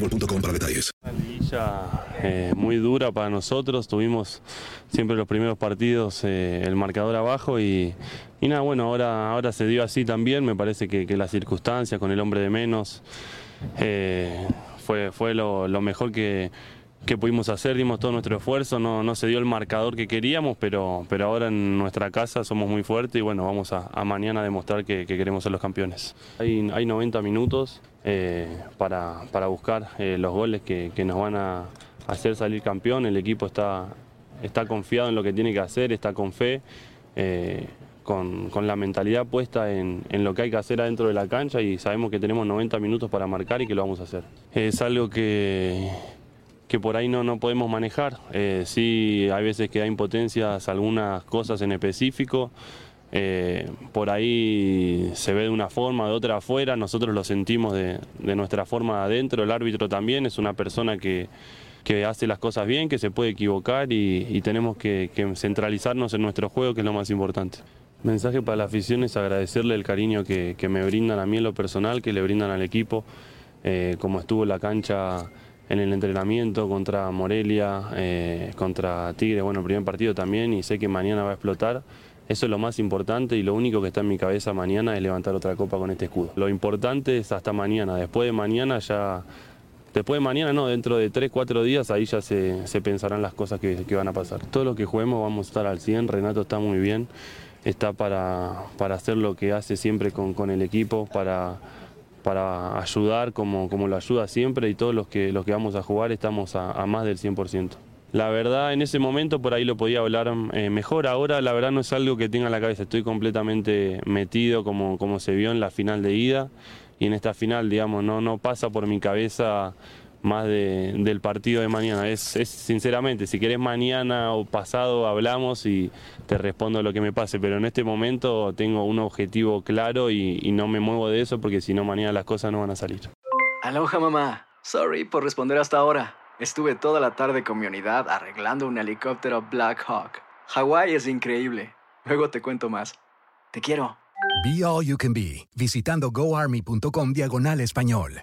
para detalles. Una liguilla eh, muy dura para nosotros, tuvimos siempre los primeros partidos eh, el marcador abajo y, nada, bueno, ahora, ahora se dio así también, me parece que, que las circunstancias con el hombre de menos eh, fue, fue lo mejor que, que pudimos hacer, dimos todo nuestro esfuerzo, no, no se dio el marcador que queríamos, pero, pero ahora en nuestra casa somos muy fuertes y bueno, vamos a, a mañana demostrar que, que queremos ser los campeones. Hay, hay 90 minutos eh, para, para buscar eh, los goles que, que nos van a hacer salir campeón, el equipo está, está confiado en lo que tiene que hacer, está con fe. eh, con, con la mentalidad puesta en, en lo que hay que hacer adentro de la cancha y sabemos que tenemos 90 minutos para marcar y que lo vamos a hacer. Es algo que, que por ahí no, no podemos manejar. Eh, sí, hay veces que da impotencias algunas cosas en específico. Eh, por ahí se ve de una forma, de otra afuera, nosotros lo sentimos de, de nuestra forma adentro, el árbitro también es una persona que, que hace las cosas bien, que se puede equivocar y, tenemos que, centralizarnos en nuestro juego, que es lo más importante. Mensaje para la afición es agradecerle el cariño que, que me brindan a mí en lo personal, que le brindan al equipo, eh, como estuvo la cancha en el entrenamiento contra Morelia, eh, contra Tigre, bueno, primer partido también, y sé que mañana va a explotar. Eso es lo más importante y lo único que está en mi cabeza mañana es levantar otra copa con este escudo. Lo importante es hasta mañana, después de mañana ya... Después de mañana, no, dentro de 3, 4 días, ahí ya se, pensarán las cosas que, que van a pasar. Todo lo que juguemos vamos a estar al 100, Renato está muy bien, está para, para hacer lo que hace siempre con, con el equipo, para, para ayudar como, como lo ayuda siempre y todos los que, los que vamos a jugar estamos a, más del 100%. La verdad, en ese momento por ahí lo podía hablar eh, mejor. Ahora, la verdad, no es algo que tenga en la cabeza. Estoy completamente metido, como, como se vio en la final de ida. Y en esta final, digamos, no pasa por mi cabeza más de- del partido de mañana. Es, es sinceramente, si querés mañana o pasado hablamos y te respondo lo que me pase. Pero en este momento tengo un objetivo claro y, y no me muevo de eso porque si no, mañana las cosas no van a salir. Aloha mamá. Sorry por responder hasta ahora. Estuve toda la tarde con mi unidad arreglando un helicóptero Black Hawk. Hawái es increíble. Luego te cuento más. Te quiero. Be All You Can Be, visitando goarmy.com diagonal español.